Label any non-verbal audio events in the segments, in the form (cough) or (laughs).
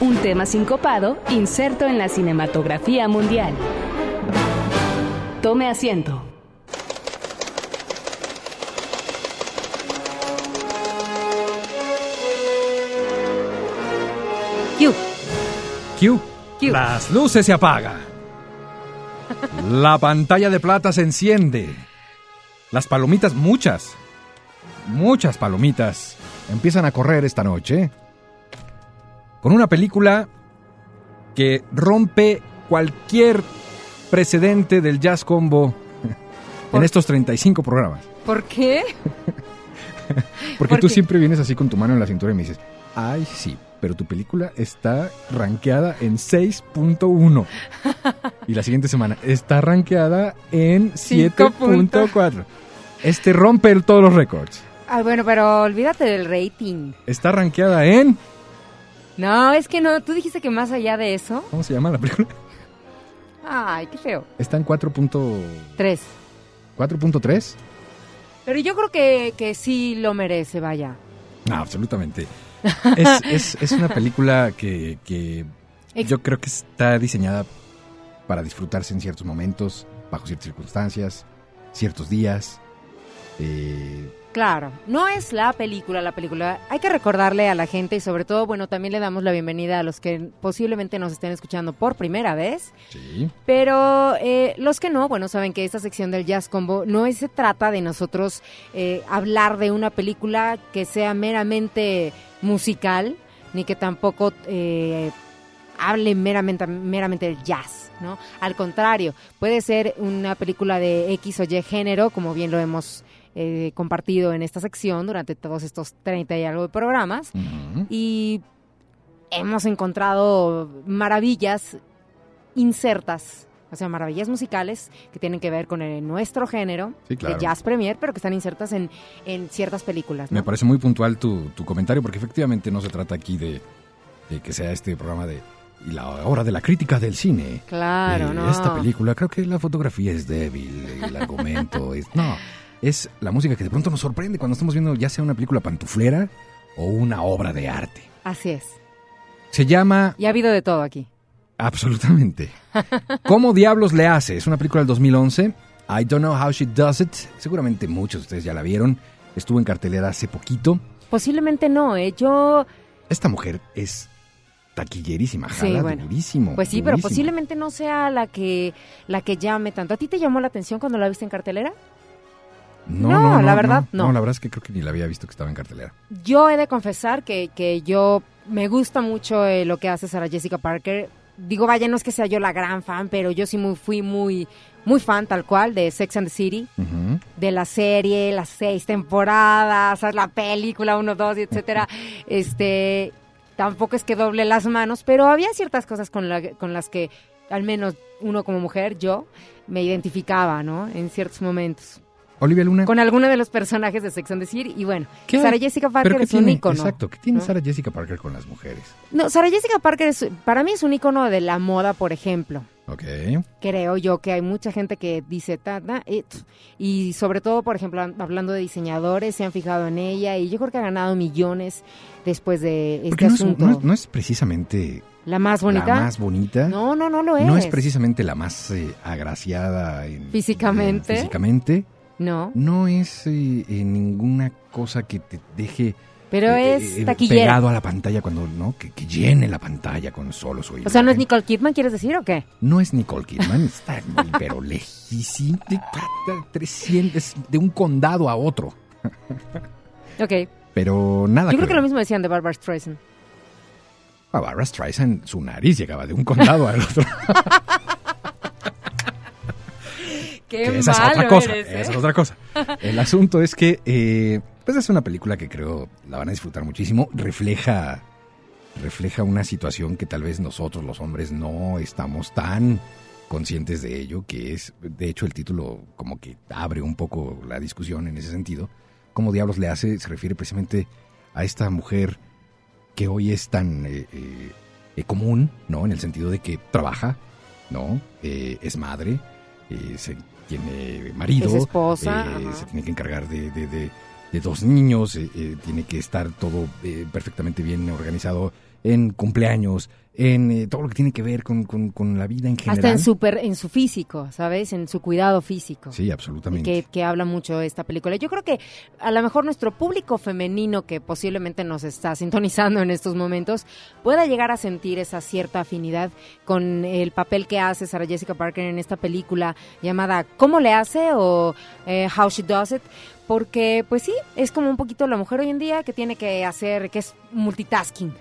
un tema sincopado inserto en la cinematografía mundial. Tome asiento. Q. Q. Q. Las luces se apagan. La pantalla de plata se enciende. Las palomitas, muchas, muchas palomitas, empiezan a correr esta noche. Con una película que rompe cualquier precedente del jazz combo en ¿Por- estos 35 programas. ¿Por qué? (laughs) Porque ¿Por tú qué? siempre vienes así con tu mano en la cintura y me dices, ay sí, pero tu película está rankeada en 6.1. y la siguiente semana está rankeada en Cinco puntos. 7.4. Este rompe todos los récords. Ay, bueno, pero olvídate del rating. Está rankeada en... No, es que no. Tú dijiste que más allá de eso. ¿Cómo se llama la película? Ay, qué feo. Está en 4.4.3. Tres. Pero yo creo que, que sí lo merece, vaya. No, absolutamente. Es, (laughs) es- es una película que, que yo creo que está diseñada para disfrutarse en ciertos momentos, bajo ciertas circunstancias, ciertos días. Eh, Claro, no es la película, la película. Hay que recordarle a la gente y sobre todo, bueno, también le damos la bienvenida a los que posiblemente nos estén escuchando por primera vez. sí. Pero eh, los que no, bueno, saben que esta sección del Jazz Combo no es- se trata de nosotros eh, hablar de una película que sea meramente musical, ni que tampoco eh, hable meramente, meramente del jazz, ¿no? Al contrario, puede ser una película de X o Y género, como bien lo hemos eh, compartido en esta sección durante todos estos 30 y algo de programas y hemos encontrado maravillas insertas, o sea, maravillas musicales que tienen que ver con el- nuestro género Sí, claro. de jazz premier, pero que están insertas en, en ciertas películas. ¿no? Me parece muy puntual tu, tu comentario, porque efectivamente no se trata aquí de, de que sea este programa de y la hora de la crítica del cine. Claro, Eh, no. Esta película, creo que la fotografía es débil, el argumento es... No, es la música que de pronto nos sorprende cuando estamos viendo ya sea una película pantuflera o una obra de arte. Así es. Se llama Y ha habido de todo aquí. Absolutamente. (laughs) ¿Cómo diablos le hace? Es una película del 2011. I don't know how she does it. Seguramente muchos de ustedes ya la vieron. Estuvo en cartelera hace poquito. Posiblemente no, ¿eh? Yo, Esta mujer es taquillerísima, Sí, jala bueno. durísimo. pues sí, pero posiblemente no sea la que, la que llame tanto. ¿A ti te llamó la atención cuando la viste en cartelera? No, No, no, no, la verdad, no. No, la verdad es que creo que ni la había visto que estaba en cartelera. Yo he de confesar que, que yo me gusta mucho eh, lo que hace Sarah Jessica Parker. Digo, vaya, no es que sea yo la gran fan, pero yo sí muy, fui muy, muy fan tal cual de Sex and the City, de la serie, las seis temporadas, la película, uno, dos, y etcétera. (laughs) este, tampoco es que doble las manos, pero había ciertas cosas con, la- con las que, al menos uno como mujer, yo, me identificaba, ¿no? En ciertos momentos. Olivia Luna. Con alguno de los personajes de Sex and the City, y bueno, ¿Qué? Sarah Jessica ¿Pero Parker es un ícono. Exacto, ¿qué tiene ¿no? Sarah Jessica Parker con las mujeres? No, Sarah Jessica Parker es, para mí es un icono de la moda, por ejemplo. Ok. Creo yo que hay mucha gente que dice, ta, ta, it. y sobre todo, por ejemplo, an- hablando de diseñadores, se han fijado en ella y yo creo que ha ganado millones después de este Porque no es, asunto. no es- no es precisamente la más bonita. la más bonita. No, no, no lo es. No es precisamente la más eh, agraciada en- Físicamente. en- físicamente. No, No es eh, eh, ninguna cosa que te deje pero eh, es eh, taquillera. pegado a la pantalla cuando no que, que llene la pantalla con solo su O sea, ¿no es imagen. Nicole Kidman, quieres decir, o qué? No es Nicole Kidman, está (laughs) muy, pero lejísimo, de, de 300, de un condado a otro. (laughs) Ok. Pero nada Yo creo que lo mismo decían de Barbara Streisand. A Barbara Streisand, su nariz llegaba de un condado al otro. (laughs) Qué que esa es otra cosa. eres, ¿eh? Esa es otra cosa. El asunto es que, eh, pues es una película que creo la van a disfrutar muchísimo. Refleja, refleja una situación que tal vez nosotros los hombres no estamos tan conscientes de ello, que es, de hecho, el título como que abre un poco la discusión en ese sentido. ¿Cómo diablos le hace? Se refiere precisamente a esta mujer que hoy es tan eh, eh, eh, común, ¿no? En el sentido de que trabaja, ¿no? Eh, es madre, eh, se tiene marido, Es esposa, eh, se tiene que encargar de, de- de- de dos niños, eh, eh, tiene que estar todo eh, perfectamente bien organizado en cumpleaños, en eh, todo lo que tiene que ver con, con- con la vida en general. Hasta en su, per- en su físico, ¿sabes? En su cuidado físico. Sí, absolutamente. que, que habla mucho esta película. Yo creo que a lo mejor nuestro público femenino que posiblemente nos está sintonizando en estos momentos pueda llegar a sentir esa cierta afinidad con el papel que hace Sarah Jessica Parker en esta película llamada ¿Cómo le hace? o eh, How She Does It. Porque, pues sí, es como un poquito la mujer hoy en día que tiene que hacer, que es multitasking,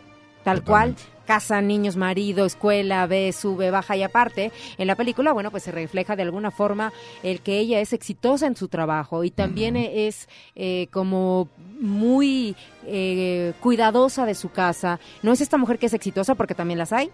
tal cual, casa, niños, marido, escuela, ve, sube, baja y aparte, en la película, bueno, pues se refleja de alguna forma el que ella es exitosa en su trabajo y también es eh, como muy eh, cuidadosa de su casa. No es esta mujer que es exitosa porque también las hay.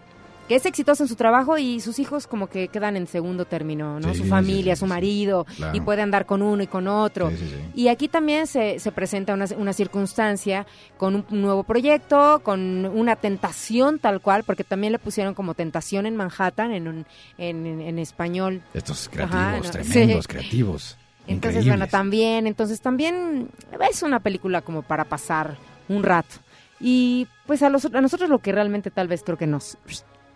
Que es exitosa en su trabajo y sus hijos como que quedan en segundo término, ¿no? Sí, su familia, sí, su marido, Claro. y puede andar con uno y con otro. Y aquí también se, se presenta una, una circunstancia con un nuevo proyecto, con una tentación tal cual, porque también le pusieron como tentación en Manhattan en, un, en, en- en español. Estos creativos, Ajá, no, tremendos, creativos. Entonces, increíbles. bueno, también, entonces también es una película como para pasar un rato. Y pues a, los, a nosotros lo que realmente tal vez creo que nos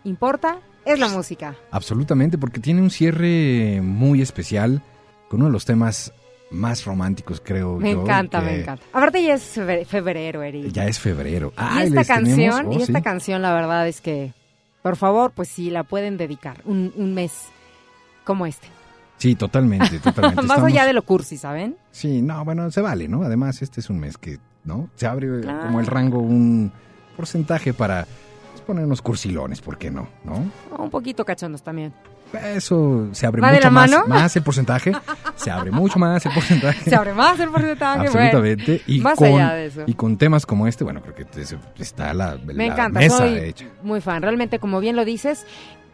importa es la música. Absolutamente, porque tiene un cierre muy especial con uno de los temas más románticos, creo Me yo, encanta, que me encanta. Aparte ya es febre- febrero, Eri. Ya es febrero. Y Ah, esta les tenemos- canción, oh, y esta sí. canción la verdad es que, por favor, pues sí, la pueden dedicar un, un mes como este. Sí, totalmente, (laughs) totalmente. Más Estamos- allá de lo cursi, ¿saben? Sí, no, bueno, se vale, ¿no? Además, este es un mes que, ¿no? Se abre Claro. como el rango, un porcentaje para poner unos cursilones, ¿por qué no? ¿No? Un poquito cachondos también. Eso se abre ¿Va de mucho la más, mano? más el porcentaje. (laughs) Se abre mucho más el porcentaje. Se abre más el porcentaje, bueno. Absolutamente. y, más con, allá de eso. y con temas como este, bueno, creo que es- está la, Me la encanta, mesa soy hecha. muy fan. Realmente, como bien lo dices,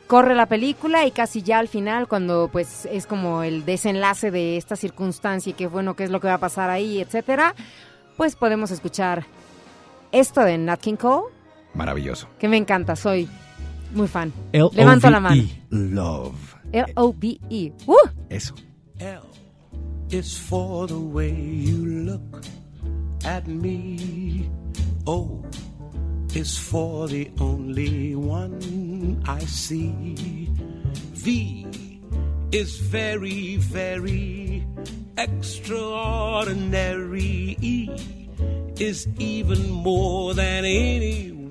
corre la película y casi ya al final, cuando pues es como el desenlace de esta circunstancia y qué bueno, qué es lo que va a pasar ahí, etcétera, pues podemos escuchar esto de Nat King Cole, Maravilloso. que me encanta, soy muy fan. Levanto la mano. L-O-V-E, Love. L-O-V-E. ¡Uh! Eso. L is for the way you look at me. O is for the only one I see. V is very, very extraordinary. E is even more than anyone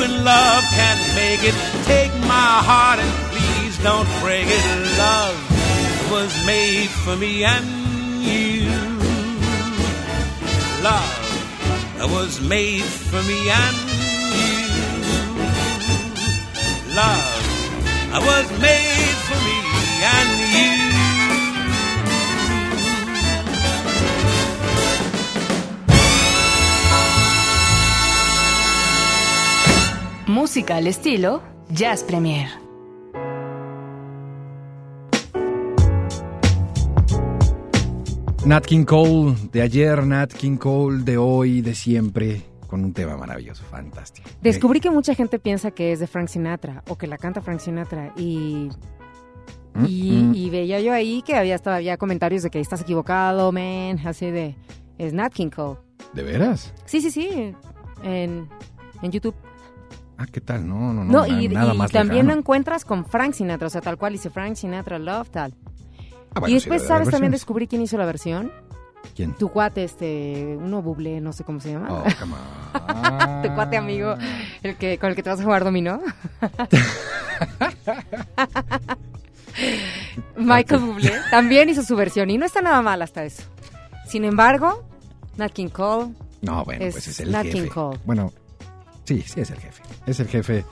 in love can make it. Take my heart and please don't break it. Love was made for me and you. Love was made for me and you. Love was made Música al estilo Jazz Premier. Nat King Cole de ayer, Nat King Cole de hoy, de siempre, con un tema maravilloso, fantástico. Descubrí que mucha gente piensa que es de Frank Sinatra o que la canta Frank Sinatra y Mm, y, mm. y veía yo ahí que había hasta había comentarios de que estás equivocado, man, así de es Nat King Cole. ¿De veras? Sí, sí, sí, en, en YouTube. Ah, ¿qué tal? No, no, no. No, y, nada y más también lo encuentras con Frank Sinatra, o sea, tal cual dice Frank Sinatra Love, tal. Ah, bueno, y después, ¿sabes? También descubrí quién hizo la versión. ¿Quién? Tu cuate, este, uno buble, no sé cómo se llama. Oh, come on. (laughs) tu cuate amigo, el que con el que te vas a jugar dominó. (laughs) Michael Bublé también hizo su versión y no está nada mal hasta eso. Sin embargo, Nat King Cole, No, bueno, Es pues es el Nat jefe. King Cole. Bueno, sí, sí es el jefe. Es el jefe.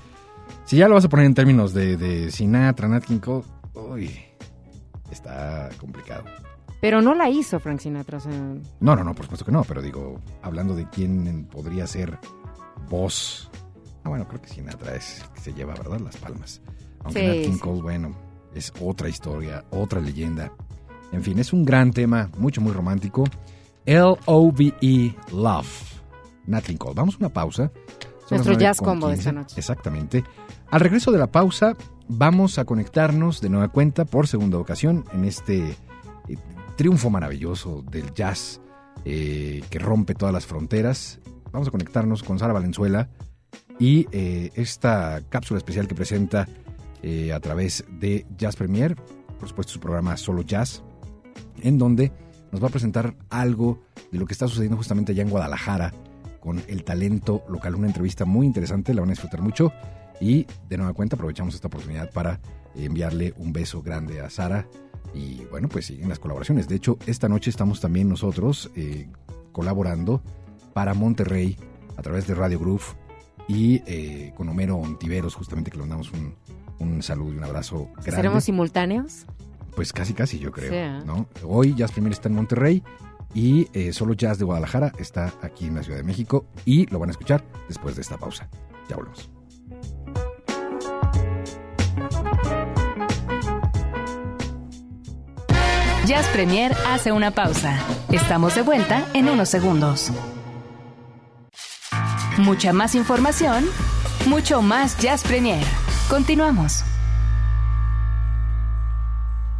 Si ya lo vas a poner en términos de, de Sinatra, Nat King Cole, uy, está complicado. pero no la hizo Frank Sinatra, o sea, No, no, no, por supuesto que no, pero digo, hablando de quién podría ser voz. Ah, bueno, creo que Sinatra es que se lleva, ¿verdad? Las palmas. Aunque Sí, Nat King sí. Cole, bueno, es otra historia, otra leyenda. En fin, es un gran tema, mucho, muy romántico. L-O-V-E, E, Love. Nat King Cole. Vamos a una pausa. Nuestro jazz 9:15. combo de esta noche. Exactamente. Al regreso de la pausa, vamos a conectarnos de nueva cuenta por segunda ocasión en este eh, triunfo maravilloso del jazz eh, que rompe todas las fronteras. Vamos a conectarnos con Sara Valenzuela y eh, esta cápsula especial que presenta eh, a través de Jazz Premier, por supuesto su programa Solo Jazz, en donde nos va a presentar algo de lo que está sucediendo justamente allá en Guadalajara con el talento local. Una entrevista muy interesante, la van a disfrutar mucho. Y de nueva cuenta aprovechamos esta oportunidad para enviarle un beso grande a Sara. Y bueno, pues siguen las colaboraciones. De hecho, esta noche estamos también nosotros eh, colaborando para Monterrey a través de Radio Groove y eh, con Homero Ontiveros, justamente que le mandamos un, un saludo y un abrazo grande. ¿seremos simultáneos? Pues casi, casi, yo creo. Sí, ¿eh? ¿no? Hoy Jazz Premier está en Monterrey y eh, solo Jazz de Guadalajara está aquí en la Ciudad de México y lo van a escuchar después de esta pausa. Ya volvemos. Jazz Premier hace una pausa. Estamos de vuelta en unos segundos. Mucha más información, mucho más Jazz Premier. Continuamos.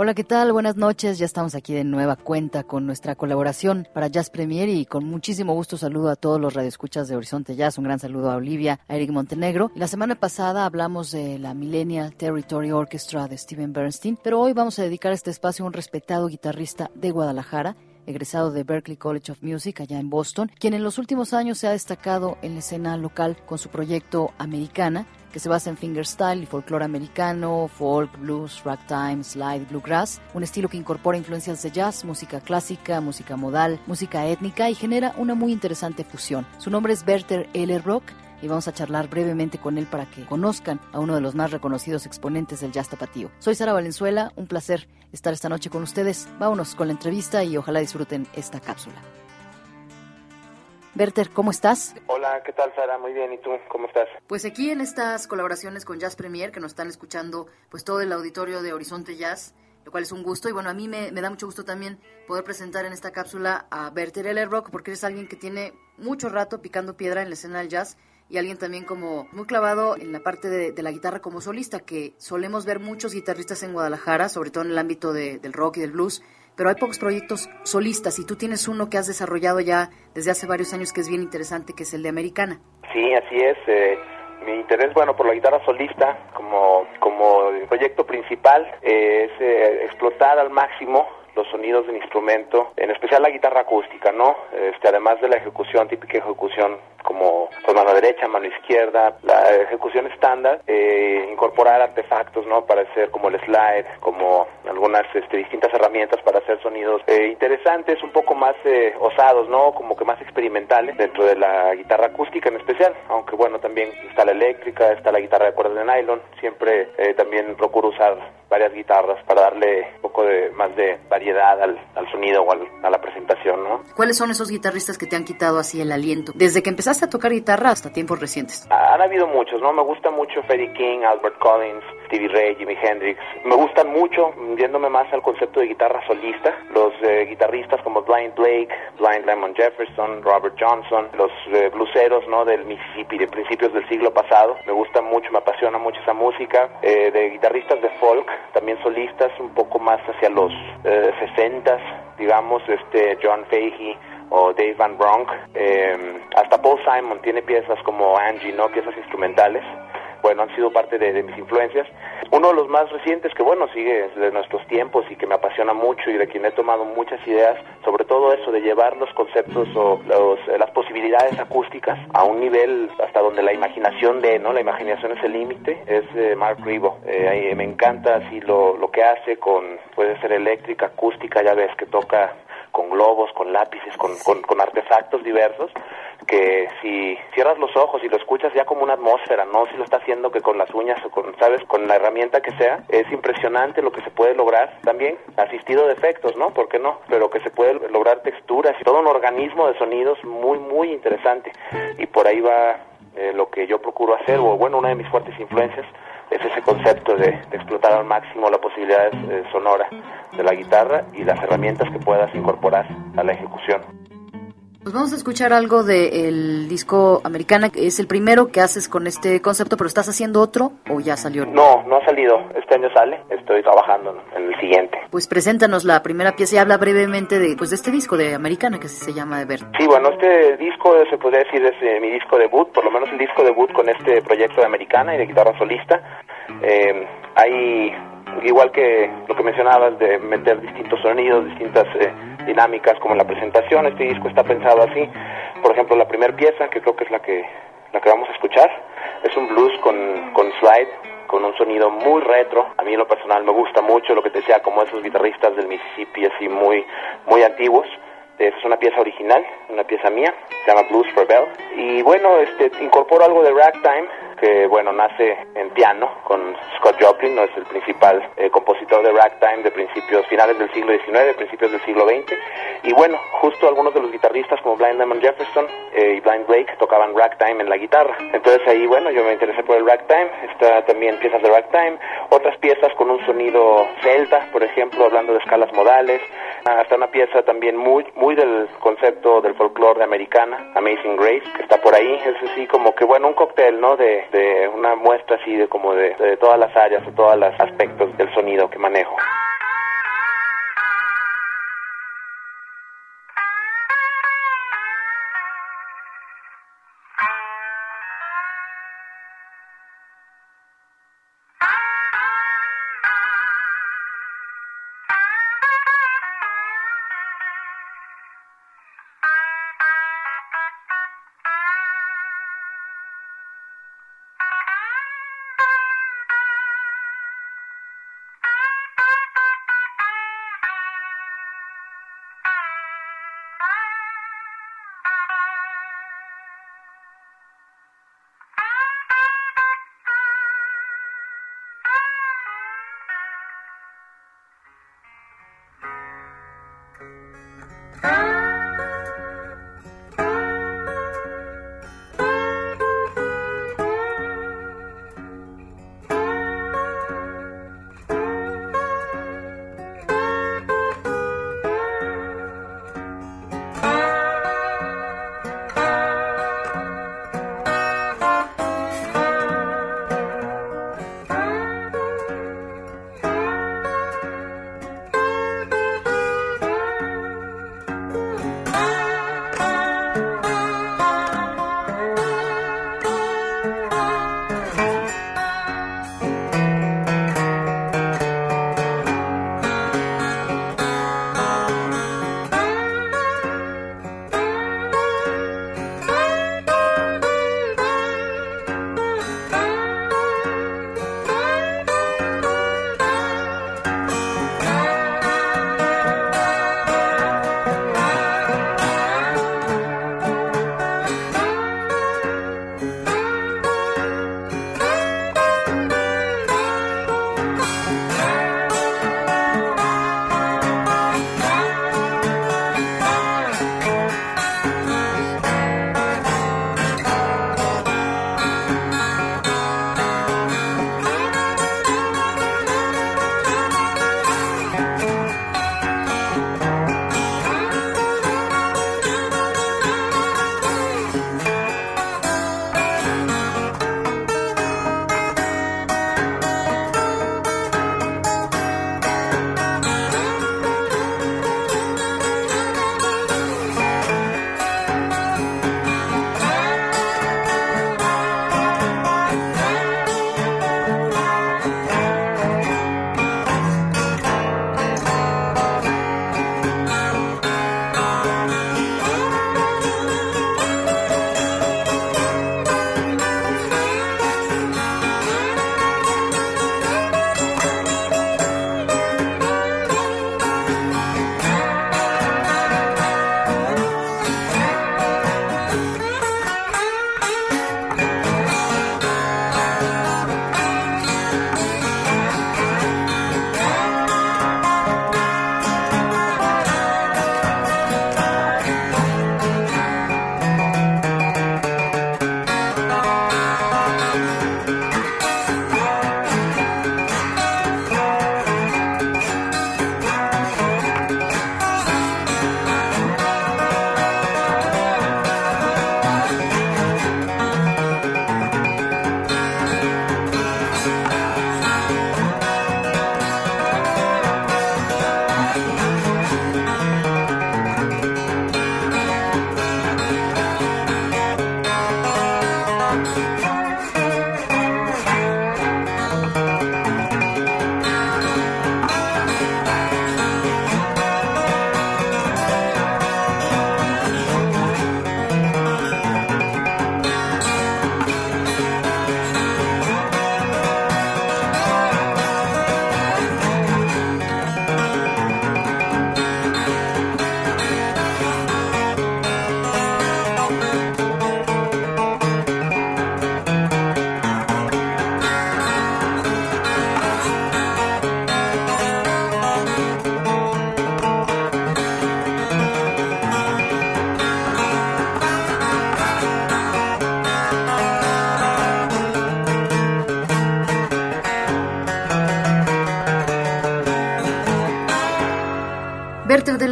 Hola, ¿qué tal? Buenas noches. Ya estamos aquí de nueva cuenta con nuestra colaboración para Jazz Premier y con muchísimo gusto saludo a todos los radioescuchas de Horizonte Jazz. Un gran saludo a Olivia, a Eric Montenegro. La semana pasada hablamos de la Millennial Territory Orchestra de Steven Bernstein, pero hoy vamos a dedicar este espacio a un respetado guitarrista de Guadalajara egresado de Berklee College of Music allá en Boston, quien en los últimos años se ha destacado en la escena local con su proyecto Americana, que se basa en fingerstyle y folclore americano, folk, blues, ragtime, slide, bluegrass, un estilo que incorpora influencias de jazz, música clásica, música modal, música étnica y genera una muy interesante fusión. Su nombre es Berter L. Rock y vamos a charlar brevemente con él para que conozcan a uno de los más reconocidos exponentes del jazz tapatío. Soy Sara Valenzuela, un placer estar esta noche con ustedes. Vámonos con la entrevista y ojalá disfruten esta cápsula. Berter, ¿cómo estás? Hola, ¿qué tal Sara? Muy bien, ¿y tú? ¿Cómo estás? Pues aquí en estas colaboraciones con Jazz Premier, que nos están escuchando pues todo el auditorio de Horizonte Jazz, lo cual es un gusto. Y bueno, a mí me, me da mucho gusto también poder presentar en esta cápsula a Berter L. Rock, porque eres alguien que tiene mucho rato picando piedra en la escena del jazz y alguien también como muy clavado en la parte de, de la guitarra como solista, que solemos ver muchos guitarristas en Guadalajara, sobre todo en el ámbito de- del rock y del blues, pero hay pocos proyectos solistas y tú tienes uno que has desarrollado ya desde hace varios años que es bien interesante, que es el de Americana. Sí, así es. eh, mi interés, bueno, por la guitarra solista como, como proyecto principal eh, es eh, explotar al máximo los sonidos del instrumento, en especial la guitarra acústica, ¿no? Este, además de la ejecución, típica ejecución como mano derecha, mano izquierda, la ejecución estándar, eh, incorporar artefactos, ¿no? Para hacer como el slide, como algunas este, distintas herramientas para hacer sonidos eh, interesantes, un poco más eh, osados, ¿no? Como que más experimentales dentro de la guitarra acústica en especial, aunque bueno, también está la eléctrica, está la guitarra de cuerdas de nylon, siempre eh, también procuro usar varias guitarras para darle un poco de más de variedad al, al sonido o al, a la presentación, ¿no? ¿Cuáles son esos guitarristas que te han quitado así el aliento? Desde que empezaste a tocar guitarra hasta tiempos recientes. Han habido muchos, ¿no? Me gusta mucho Freddie King, Albert Collins, Stevie Ray, Jimi Hendrix. Me gustan mucho, yéndome más al concepto de guitarra solista, los eh, guitarristas como Blind Blake, Blind Lemon Jefferson, Robert Johnson, los eh, bluseros, ¿no? Del Mississippi de principios del siglo pasado. Me gusta mucho, me apasiona mucho esa música. Eh, de guitarristas de folk, también solistas, un poco más hacia los eh, 60s, digamos, este John Fahey o Dave Van Bronk, eh, hasta Paul Simon tiene piezas como Angie, ¿no? Piezas instrumentales. Bueno, han sido parte de, de, mis influencias. Uno de los más recientes que, bueno, sigue de nuestros tiempos y que me apasiona mucho y de quien he tomado muchas ideas, sobre todo eso de llevar los conceptos o los, las posibilidades acústicas a un nivel hasta donde la imaginación de, ¿no? La imaginación es el límite, es eh, Mark Rebo. Eh, me encanta así lo, lo que hace con, puede ser eléctrica, acústica, ya ves que toca globos, con lápices, con, con, con, artefactos diversos, que si cierras los ojos y lo escuchas ya como una atmósfera, no si lo está haciendo que con las uñas o con, sabes, con la herramienta que sea, es impresionante lo que se puede lograr, también asistido de efectos, ¿no? ¿Por qué no? Pero que se puede lograr texturas y todo un organismo de sonidos muy, muy interesante. Y por ahí va eh, lo que yo procuro hacer, o bueno, una de mis fuertes influencias, es ese concepto de, explotar al máximo la posibilidad eh, sonora de la guitarra y las herramientas que puedas incorporar a la ejecución. Pues vamos a escuchar algo del disco Americana, que es el primero que haces con este concepto, pero ¿estás haciendo otro o ya salió? No, no ha salido. Este año sale, estoy trabajando en el siguiente. Pues preséntanos la primera pieza y habla brevemente de, pues, de este disco de Americana, que así se llama de ver. Sí, bueno, este disco se podría decir es eh, mi disco debut, por lo menos el disco debut con este proyecto de Americana y de guitarra solista. Eh, hay, igual que lo que mencionabas, de meter distintos sonidos, distintas... Eh, dinámicas como la presentación. Este disco está pensado así. Por ejemplo, la primera pieza, que creo que es la que, la que vamos a escuchar, es un blues con, con slide, con un sonido muy retro. A mí en lo personal me gusta mucho lo que te decía, como esos guitarristas del Mississippi, así muy, muy antiguos. Es una pieza original, una pieza mía, se llama Blues for Bell. Y bueno, este, incorporo algo de ragtime, que bueno, nace en piano con Scott Joplin, no es el principal eh, compositor de ragtime de principios, finales del siglo XIX, principios del siglo XX. Y bueno, justo algunos de los guitarristas como Blind Lemon Jefferson eh, y Blind Blake tocaban ragtime en la guitarra. Entonces ahí, bueno, yo me interesé por el ragtime, está también piezas de ragtime, otras piezas con un sonido celta, por ejemplo, hablando de escalas modales, hasta una pieza también muy, muy del concepto del folclore de americana, Amazing Grace, que está por ahí, es así como que, bueno, un cóctel, ¿no? De, de una muestra así de como de, de todas las áreas, de todos los aspectos del sonido que manejo.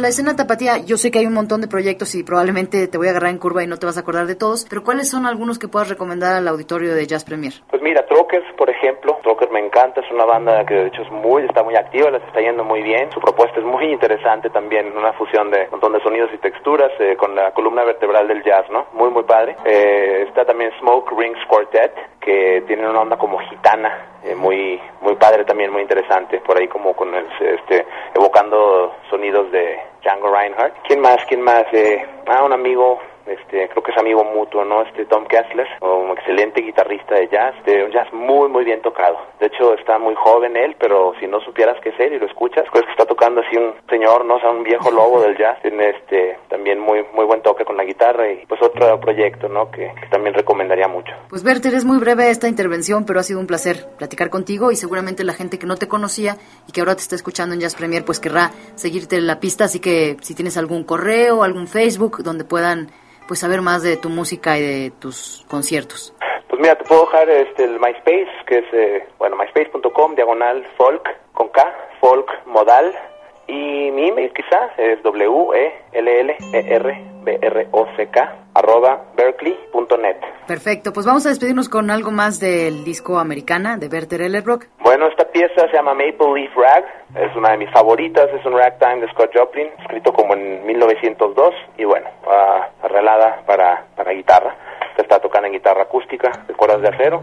La escena tapatía, yo sé que hay un montón de proyectos y probablemente te voy a agarrar en curva y no te vas a acordar de todos, pero ¿cuáles son algunos que puedas recomendar al auditorio de Jazz Premier? Pues mira, Trockers, por ejemplo, Trockers me encanta, es una banda que de hecho es muy, está muy activa, les está yendo muy bien, su propuesta es muy interesante también, una fusión de un montón de sonidos y texturas eh, con la columna vertebral del jazz, ¿no? Muy, muy padre. Eh, está también Smoke Rings Quartet, que tiene una onda como gitana, eh, muy, muy padre también, muy interesante, por ahí como con el, este, evocando sonidos de Django Reinhardt. ¿Quién más? ¿Quién más? Eh, ah, un amigo este, creo que es amigo mutuo, ¿no? Este Tom Kessler, un excelente guitarrista de jazz, de un jazz muy, muy bien tocado. De hecho, está muy joven él, pero si no supieras qué es él y lo escuchas, pues que está tocando así un señor, ¿no? O un viejo lobo del jazz. Tiene este, también muy, muy buen toque con la guitarra y pues otro proyecto, ¿no? Que, también recomendaría mucho. Pues Berter, es muy breve esta intervención, pero ha sido un placer platicar contigo y seguramente la gente que no te conocía y que ahora te está escuchando en Jazz Premier, pues querrá seguirte en la pista, así que si tienes algún correo, algún Facebook donde puedan pues saber más de tu música y de tus conciertos? Pues mira, te puedo dejar este, el MySpace, que es, eh, bueno, myspace.com, diagonal folk, con K, folk modal, y mi email quizás es w e l l e r b r o c k arroba berkeley.net. Perfecto, pues vamos a despedirnos con algo más del disco Americana de Berter Ellerbrock. Bueno, esta pieza se llama Maple Leaf Rag, es una de mis favoritas, es un ragtime de Scott Joplin, escrito como en 1902 y bueno, arreglada para, para guitarra. está tocando en guitarra acústica, de cuerdas de acero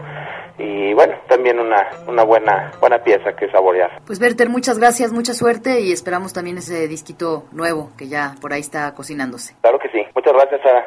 y bueno, también una, una buena, buena pieza que saborear. Pues Berter, muchas gracias, mucha suerte y esperamos también ese disquito nuevo que ya por ahí está cocinándose. Claro que sí. Muchas gracias, Sara.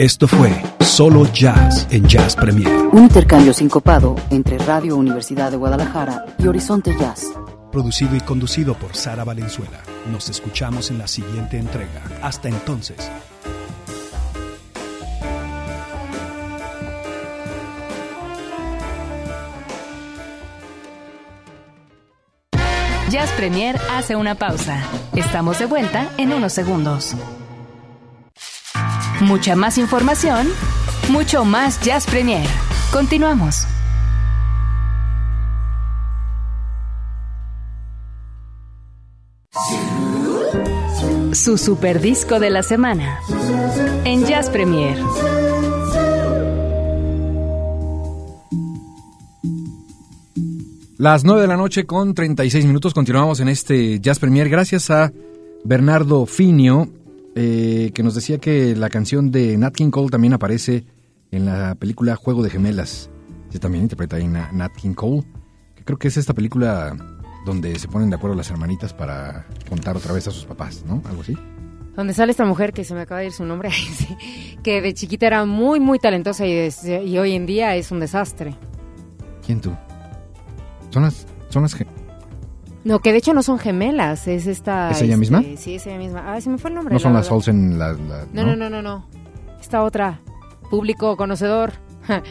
Esto fue Solo Jazz en Jazz Premier. Un intercambio sincopado entre Radio Universidad de Guadalajara y Horizonte Jazz. Producido y conducido por Sara Valenzuela. Nos escuchamos en la siguiente entrega. Hasta entonces. Jazz Premier hace una pausa. Estamos de vuelta en unos segundos. Mucha más información, mucho más Jazz Premier. Continuamos. Su super disco de la semana en Jazz Premier. Las 9 de la noche con 36 minutos continuamos en este Jazz Premier gracias a Bernardo Finio eh, que nos decía que la canción de Nat King Cole también aparece en la película Juego de Gemelas. que también interpreta ahí Na- Nat King Cole, que creo que es esta película donde se ponen de acuerdo las hermanitas para contar otra vez a sus papás, ¿no? Algo así. Donde sale esta mujer que se me acaba de ir su nombre, (laughs) que de chiquita era muy, muy talentosa y, y hoy en día es un desastre. ¿Quién tú? Son las, son las No, que de hecho no son gemelas, es esta... ¿Es ella este, misma? Sí, es ella misma. Ah, se me fue el nombre. no la son las. Olsen, la, la- No, no, no, no, no. Esta otra, público conocedor. (laughs)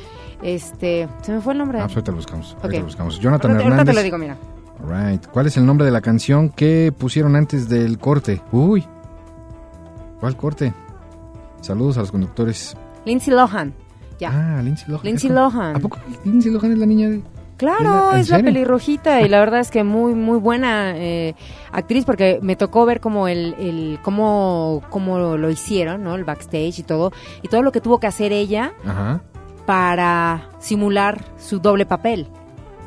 Este, se me fue el nombre. Ah, pues ahorita lo buscamos. ahorita Ok. lo buscamos. Jonathan ahorita, ahorita Hernández. te lo digo, mira. Alright. ¿Cuál es el nombre de la canción que pusieron antes del corte? Uy. ¿Cuál corte? Saludos a los conductores. Lindsay Lohan. Ya. Ah, Lindsay Lohan. Lindsay ¿Es- Lohan. ¿A poco Lindsay Lohan es la niña de...? Claro, ¿En es la serio? pelirrojita y la verdad es que muy muy buena eh, actriz porque me tocó ver como el, el cómo, cómo lo hicieron, ¿no? El backstage y todo y todo lo que tuvo que hacer ella Ajá. para simular su doble papel.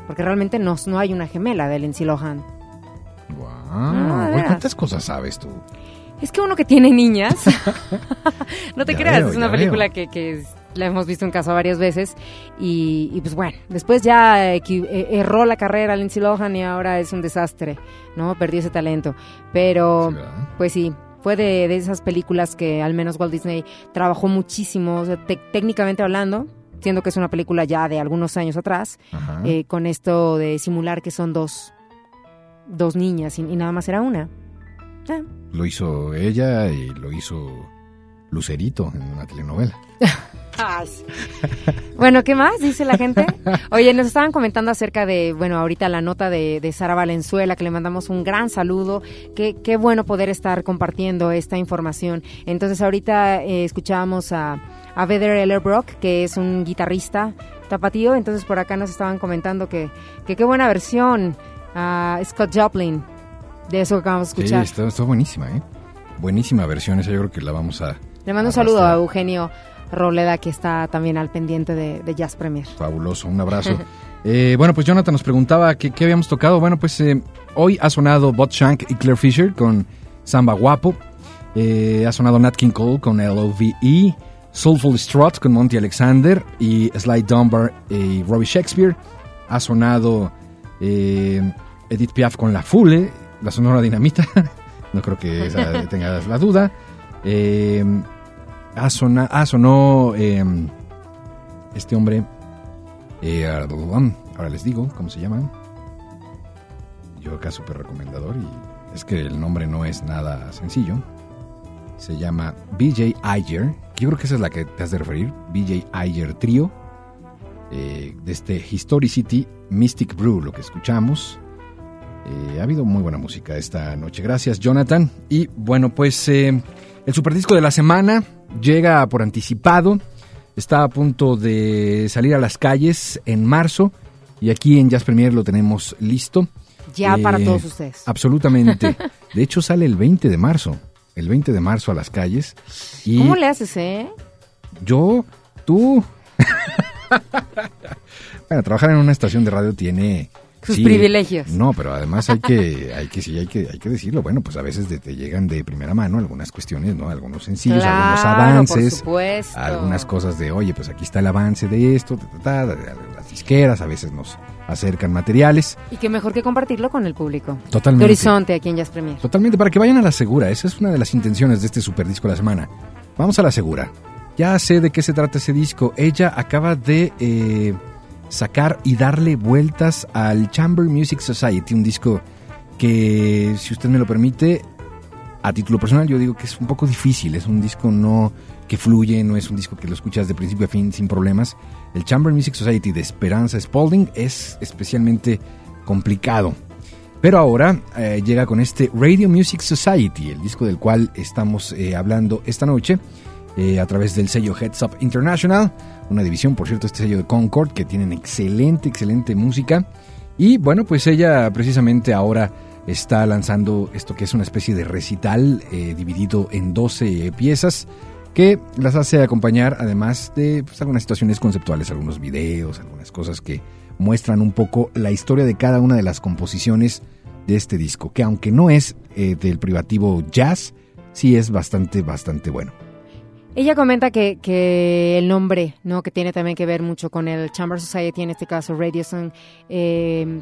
Porque realmente no, no hay una gemela de Lindsay Lohan. Wow. ¿Cuántas cosas sabes tú? Es que uno que tiene niñas, (laughs) no te Ya creas, veo, es una película veo. que, que es- la hemos visto en casa varias veces y, y, pues bueno, después ya eh, erró la carrera Lindsay Lohan y ahora es un desastre, ¿no? Perdió ese talento, pero pues sí, fue de, de esas películas que al menos Walt Disney trabajó muchísimo, o sea, te- técnicamente hablando, siendo que es una película ya de algunos años atrás, eh, con esto de simular que son dos, dos niñas y, y nada más era una. Ah, Lo hizo ella y lo hizo Lucerito en una telenovela. Ay, (laughs) sí. (laughs) bueno, ¿qué más dice la gente? Oye, nos estaban comentando acerca de, bueno, ahorita la nota de, de Sara Valenzuela, que le mandamos un gran saludo. Qué, qué bueno poder estar compartiendo esta información. Entonces, ahorita eh, escuchábamos a, a Vedder Ellerbrock, que es un guitarrista tapatío. Entonces, por acá nos estaban comentando que, que qué buena versión a Scott Joplin de eso que acabamos de Sí, escuchar. está, está buenísima, ¿eh? Buenísima versión, esa yo creo que la vamos a... Le mando un saludo a. Eugenio Roleda, que está también al pendiente de, de Jazz Premier. Fabuloso, un abrazo. (laughs) Eh, bueno, pues Jonathan nos preguntaba qué, qué habíamos tocado. Bueno, pues eh, hoy ha sonado Bot Shank y Claire Fisher con Samba Guapo. Eh, ha sonado Nat King Cole con L.O.V.E. Soulful Strut con Monty Alexander y Sly Dunbar y Robbie Shakespeare. Ha sonado eh, Edith Piaf con La Fule, la Sonora Dinamita. (laughs) no creo que esa tengas la duda. Eh, ha, sona- ah, sonó eh, este hombre. eh, ahora les digo cómo se llama. Yo acá súper recomendador y es que el nombre no es nada sencillo. Se llama BJ que Yo creo que esa es la que te has de referir. BJ Iger Trio. eh, de este Historicity Mystic Brew, lo que escuchamos. Eh, ha habido muy buena música esta noche. Gracias, Jonathan. Y bueno, pues eh, el superdisco de la semana llega por anticipado. Está a punto de salir a las calles en marzo. Y aquí en Jazz Premier lo tenemos listo. Ya para Eh, todos ustedes. Absolutamente. (laughs) De hecho, sale el 20 de marzo. El 20 de marzo a las calles. Y ¿Cómo le haces, eh? yo, tú. (laughs) bueno, trabajar en una estación de radio tiene Sus privilegios. No, pero además hay que, (laughs) hay que, sí, hay que, hay que decirlo. Bueno, pues a veces te, te llegan de primera mano algunas cuestiones, ¿no? Algunos sencillos, algunos avances, por supuesto. algunas cosas de, oye, pues aquí está el avance de esto, ta, ta, ta, las disqueras, a veces nos acercan materiales. Y qué mejor que compartirlo con el público. Totalmente. De Horizonte, aquí en Jazz Premier. Totalmente, para que vayan a la segura. Esa es una de las intenciones de este super disco de la semana. Vamos a la segura. Ya sé de qué se trata ese disco. Ella acaba de eh, sacar y darle vueltas al Chamber Music Society, un disco que, si usted me lo permite, a título personal yo digo que es un poco difícil. Es un disco no que fluye, no es un disco que lo escuchas de principio a fin sin problemas. El Chamber Music Society de Esperanza Spalding es especialmente complicado. Pero ahora eh, llega con este Radio Music Society, el disco del cual estamos eh, hablando esta noche eh, a través del sello Heads Up International, una división, por cierto, este sello de Concord, que tienen excelente, excelente música. Y bueno, pues ella precisamente ahora está lanzando esto que es una especie de recital dividido en 12 piezas que las hace acompañar además de pues, algunas situaciones conceptuales, algunos videos, algunas cosas que muestran un poco la historia de cada una de las composiciones de este disco, que aunque no es eh, del privativo jazz, sí es bastante, bastante bueno. Ella comenta que, que, el nombre, ¿no? que tiene también que ver mucho con el Chamber Society, en este caso Radio Song, eh,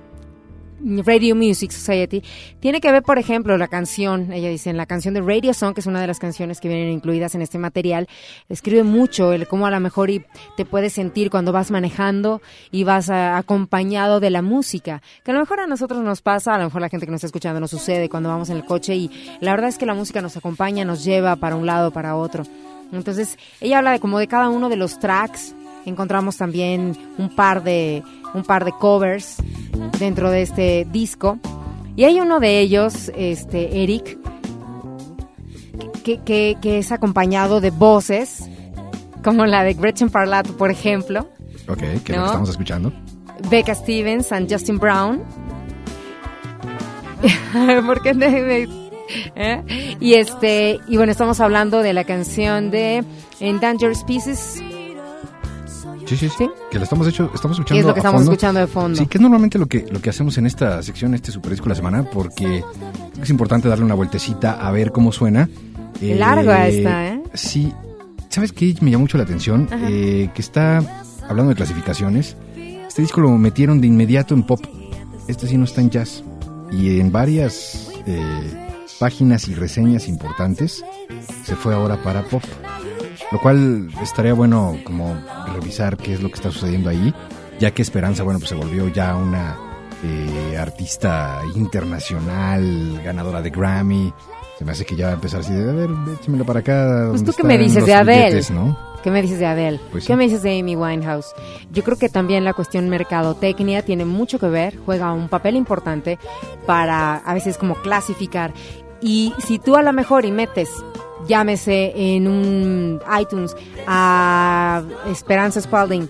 Radio Music Society, tiene que ver, por ejemplo, la canción, ella dice, en la canción de Radio Song, que es una de las canciones que vienen incluidas en este material, escribe mucho el cómo a lo mejor y te puedes sentir cuando vas manejando y vas acompañado de la música, que a lo mejor a nosotros nos pasa, a lo mejor la gente que nos está escuchando nos sucede cuando vamos en el coche y la verdad es que la música nos acompaña, nos lleva para un lado, para otro. Entonces, ella habla de como de cada uno de los tracks, encontramos también un par de un par de covers dentro de este disco. Y hay uno de ellos, este, Eric, que, que, es acompañado de voces, como la de Gretchen Parlato, por ejemplo. Ok, que lo estamos escuchando. Becca Stevens and Justin Brown. (laughs) Porque (laughs) ¿Eh? Y este, y bueno, estamos hablando de la canción de Endangered Species Sí, sí, sí. Que la estamos hecho, estamos escuchando. es lo que estamos escuchando de fondo. Sí, que es normalmente lo que, lo que hacemos en esta sección, este super disco de la semana, porque es importante darle una vueltecita a ver cómo suena. Eh, Larga está, ¿eh? Sí. ¿Sabes qué? Me llama mucho la atención. Eh, que está hablando de clasificaciones. Este disco lo metieron de inmediato en pop. Este sí no está en jazz. Y en varias eh, páginas y reseñas importantes se fue ahora para pop. Lo cual estaría bueno como revisar qué es lo que está sucediendo ahí, ya que Esperanza, bueno, pues se volvió ya una eh, artista internacional, ganadora de Grammy. Se me hace que ya va a empezar así de, a ver, échemelo para acá. Pues tú qué me dices de Adele, ¿no? ¿Qué me dices de Adele? Pues ¿Qué me dices de Amy Winehouse? Yo creo que también la cuestión mercadotecnia tiene mucho que ver, juega un papel importante para a veces como clasificar. Y si tú a lo mejor y metes llámese en un iTunes a Esperanza Spalding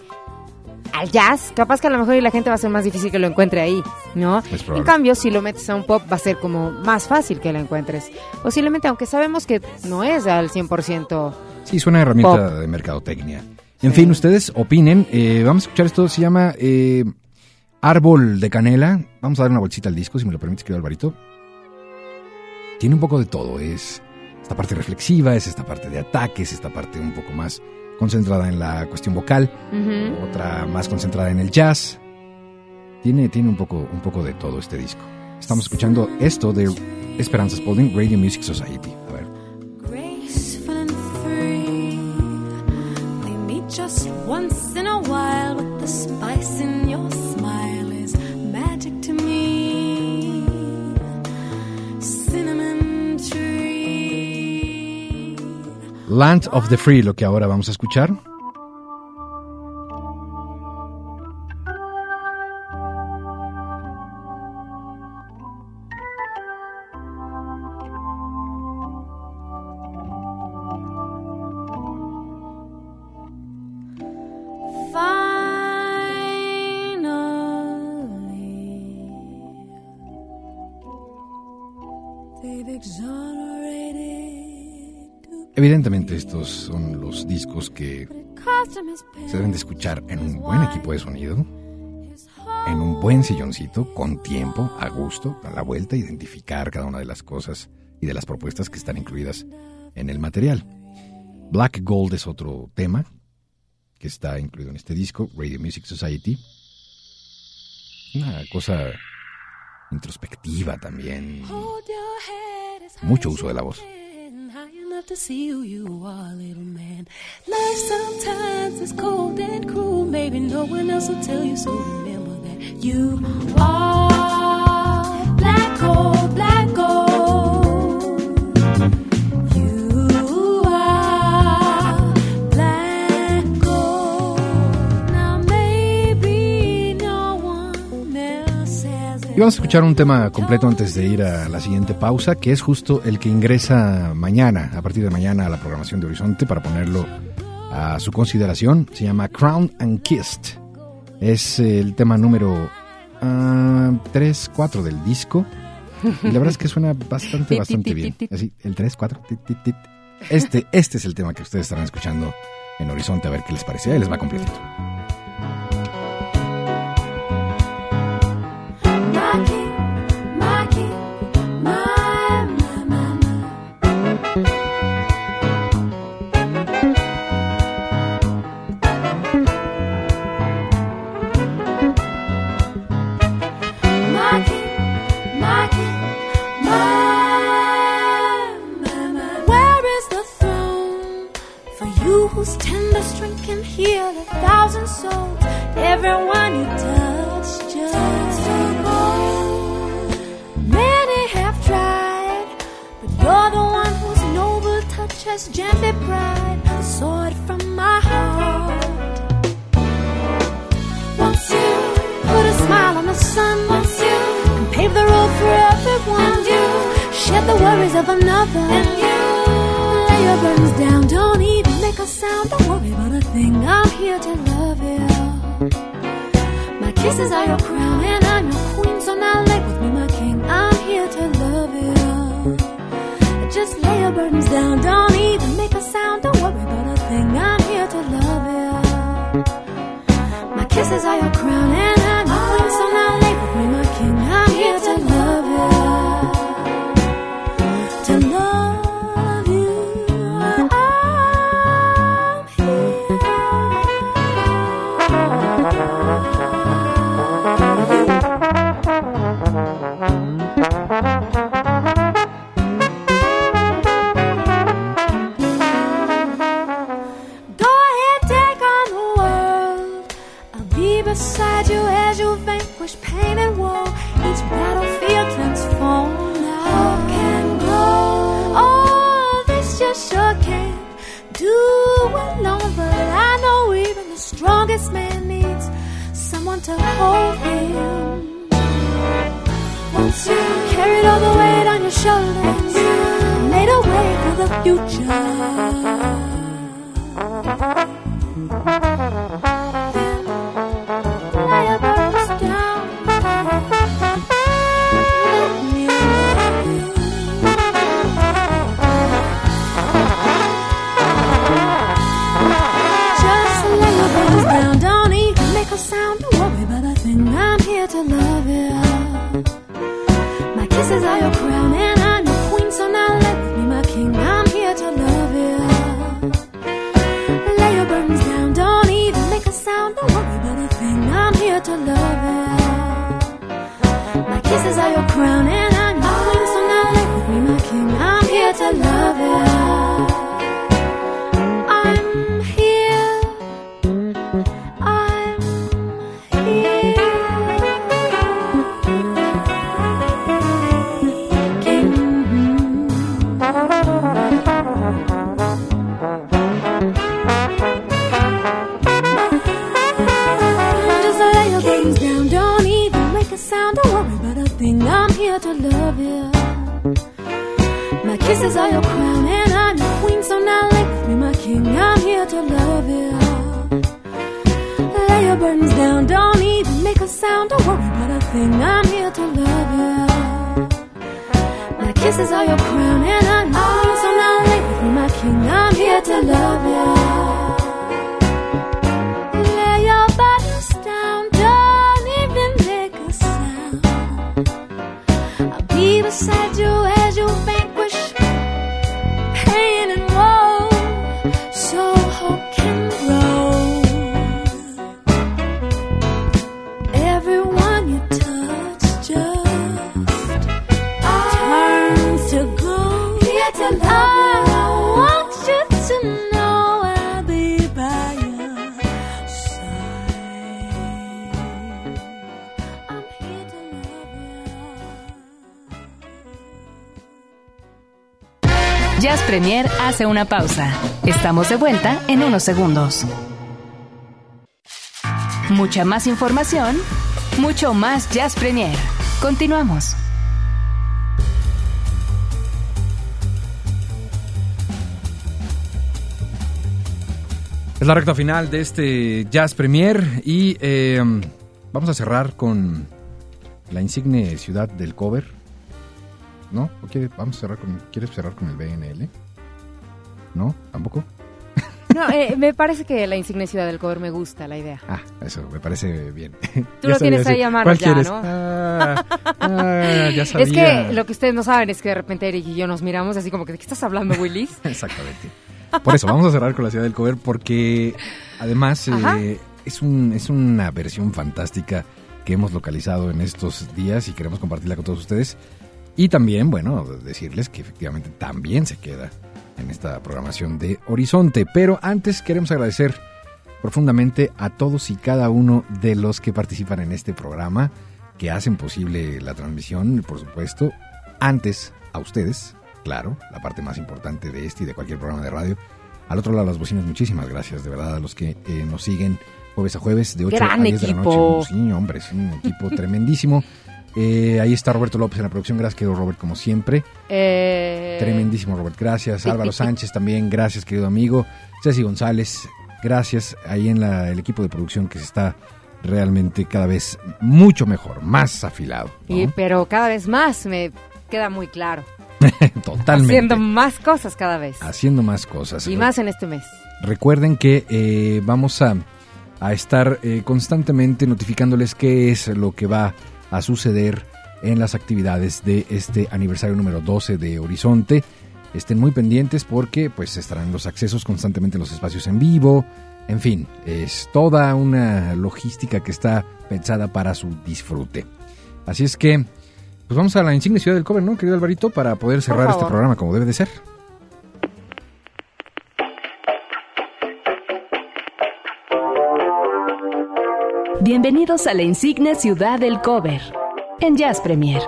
al jazz, capaz que a lo mejor la gente va a ser más difícil que lo encuentre ahí, ¿no? En cambio, si lo metes a un pop va a ser como más fácil que lo encuentres. Posiblemente, aunque sabemos que no es al 100%. Sí, es una herramienta de mercadotecnia. En fin, ustedes opinen. Eh, vamos a escuchar esto, se llama eh, Árbol de Canela. Vamos a dar una bolsita al disco, si me lo permites, querido Alvarito. Tiene un poco de todo, es esta parte reflexiva, es esta parte de ataques, esta parte un poco más concentrada en la cuestión vocal, otra más concentrada en el jazz. Tiene, tiene un, poco, un poco de todo este disco. Estamos escuchando esto de Esperanza Spalding, Radio Music Society. A ver. just once in a while with the spice in Land of the Free, lo que ahora vamos a escuchar. Estos son los discos que se deben de escuchar en un buen equipo de sonido, en un buen silloncito, con tiempo, a gusto, a la vuelta, identificar cada una de las cosas y de las propuestas que están incluidas en el material. Black Gold es otro tema que está incluido en este disco, Radio Music Society. Una cosa introspectiva también. Mucho uso de la voz. To see who you are, little man. Life sometimes is cold and cruel. Maybe no one else will tell you, so remember that you are black gold, black gold. Vamos a escuchar un tema completo antes de ir a la siguiente pausa, que es justo el que ingresa mañana, a partir de mañana, a la programación de Horizonte para ponerlo a su consideración. Se llama Crown and Kissed. Es el tema número 3, uh, 4 del disco. Y la verdad es que suena bastante, (laughs) bastante bien. Así, el 3, 4. Este, este es el tema que ustedes estarán escuchando en Horizonte, a ver qué les parece. Ahí les va completito. Everyone you touch just to. Many have tried, but you're the one whose noble touch has gently pried the sword from my heart. Once you put a smile on the sun, once you can pave the road for everyone, and you shed the worries of another, and you lay your burdens down. Don't even a sound. Don't worry about a thing. I'm here to love you. My kisses are your crown and I'm Jazz Premier hace una pausa. Estamos de vuelta en unos segundos. Mucha más información, mucho más Jazz Premier. Continuamos. Es la recta final de este Jazz Premier y eh, vamos a cerrar con la insigne ciudad del cover. ¿No? ¿O quiere- vamos a cerrar con, ¿Quieres cerrar con el BNL? ¿No? ¿Tampoco? No, eh, me parece que la insignia ciudad del cover me gusta la idea. Ah, eso me parece bien. Tú lo tienes ahí a mano ¿Cuál ya, quieres? ¿no? Ah, ah, ya sabía. (laughs) Es que lo que ustedes no saben es que de repente Eric y yo nos miramos así como que, ¿de qué estás hablando, Willis? (laughs) Exactamente. Por eso, vamos a cerrar con la ciudad del cover porque además eh, es, un, es una versión fantástica que hemos localizado en estos días y queremos compartirla con todos ustedes. Y también, bueno, decirles que efectivamente también se queda en esta programación de Horizonte. Pero antes queremos agradecer profundamente a todos y cada uno de los que participan en este programa, que hacen posible la transmisión, por supuesto. Antes, a ustedes, claro, la parte más importante de este y de cualquier programa de radio. Al otro lado las bocinas, muchísimas gracias, de verdad, a los que eh, nos siguen jueves a jueves, de 8 Gran a 10 de la noche. Sí, hombre, es un equipo tremendísimo. Eh, ahí está Roberto López en la producción, gracias, querido Robert, como siempre. Eh, Tremendísimo, Robert. Gracias. Álvaro (laughs) Sánchez también. Gracias, querido amigo. Ceci González. Gracias. Ahí en la- el equipo de producción que se está realmente cada vez mucho mejor, más afilado. ¿no? y- pero cada vez más me queda muy claro. (laughs) Totalmente. Haciendo más cosas cada vez. Haciendo más cosas. Y más en este mes. Recuerden que eh, vamos a, a estar constantemente notificándoles qué es lo que va a suceder en las actividades de este aniversario número 12 de Horizonte. Estén muy pendientes porque pues estarán los accesos constantemente en los espacios en vivo. En fin, es toda una logística que está pensada para su disfrute. Así es que, pues vamos a la insignia ciudad del cover, ¿no, querido Alvarito? Para poder cerrar este programa como debe de ser. Bienvenidos a la insigne ciudad del cover en Jazz Premier.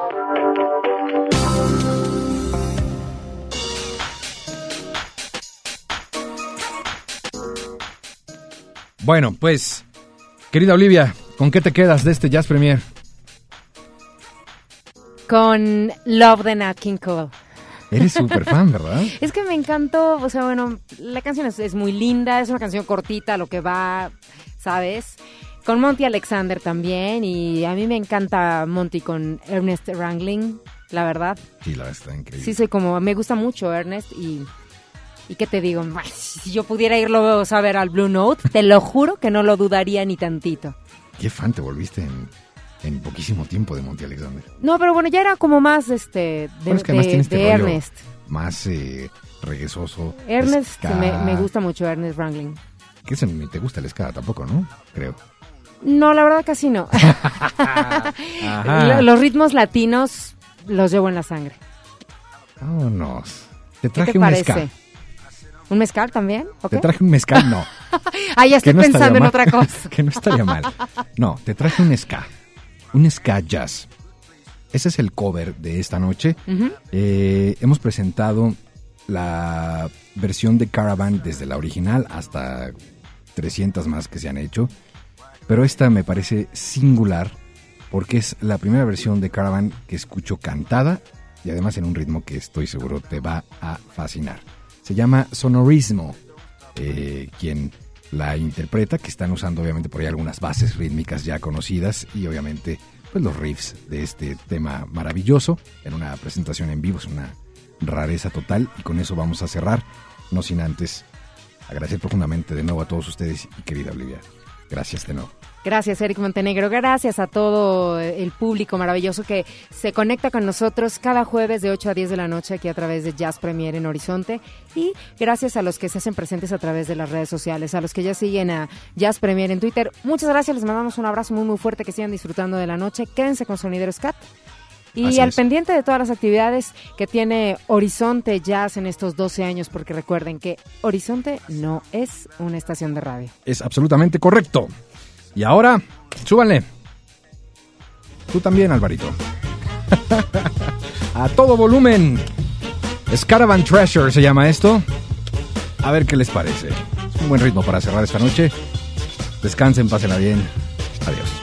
Bueno, pues, querida Olivia, ¿con qué te quedas de este Jazz Premier? Con Love the Nat King Cole. Eres (laughs) súper fan, ¿verdad? Es que me encantó, o sea, bueno, la canción es, es muy linda, es una canción cortita, lo que va, ¿sabes? Con Monty Alexander también, y a mí me encanta Monty con Ernest Wrangling, la verdad. Sí, la verdad está increíble. Sí, soy como, me gusta mucho Ernest y... ¿Y qué te digo? Si yo pudiera irlo a ver al Blue Note, te lo juro que no lo dudaría ni tantito. Qué fan te volviste en, en poquísimo tiempo de Monty Alexander. No, pero bueno, ya era como más este de, Bueno, es que de- este de Ernest. Más eh, reguesoso. Ernest me, me gusta mucho, Ernest Wrangling. Que te gusta el ska tampoco, ¿no? Creo. No, la verdad casi no. (laughs) Los ritmos latinos los llevo en la sangre. Vámonos. Te ¿Qué traje te un parece? ska. ¿Un mezcal también? ¿O Te traje un mezcal, no. (laughs) Ah, ya estoy no pensando en mal. otra cosa. (laughs) que no estaría mal. No, te traje un ska. Un ska jazz. Ese es el cover de esta noche. Eh, hemos presentado la versión de Caravan desde la original hasta 300 más que se han hecho. Pero esta me parece singular porque es la primera versión de Caravan que escucho cantada y además en un ritmo que estoy seguro te va a fascinar. Se llama Sonorismo. Eh, quien la interpreta, que están usando obviamente por ahí algunas bases rítmicas ya conocidas y obviamente pues los riffs de este tema maravilloso en una presentación en vivo, es una rareza total y con eso vamos a cerrar, no sin antes agradecer profundamente de nuevo a todos ustedes y querida Olivia. Gracias nuevo. Gracias, Eric Montenegro. Gracias a todo el público maravilloso que se conecta con nosotros cada jueves de 8 a 10 de la noche aquí a través de Jazz Premier en Horizonte. Y gracias a los que se hacen presentes a través de las redes sociales, a los que ya siguen a Jazz Premier en Twitter. Muchas gracias, les mandamos un abrazo muy, muy fuerte, que sigan disfrutando de la noche. Quédense con Sonideros Cat. Y Así al es. pendiente de todas las actividades que tiene Horizonte Jazz en estos 12 años, porque recuerden que Horizonte no es una estación de radio. Es absolutamente correcto. Y ahora, súbanle. Tú también, Alvarito. (laughs) a todo volumen. Scaravan Treasure se llama esto. A ver qué les parece. Es un buen ritmo para cerrar esta noche. Descansen, pásenla bien. Adiós.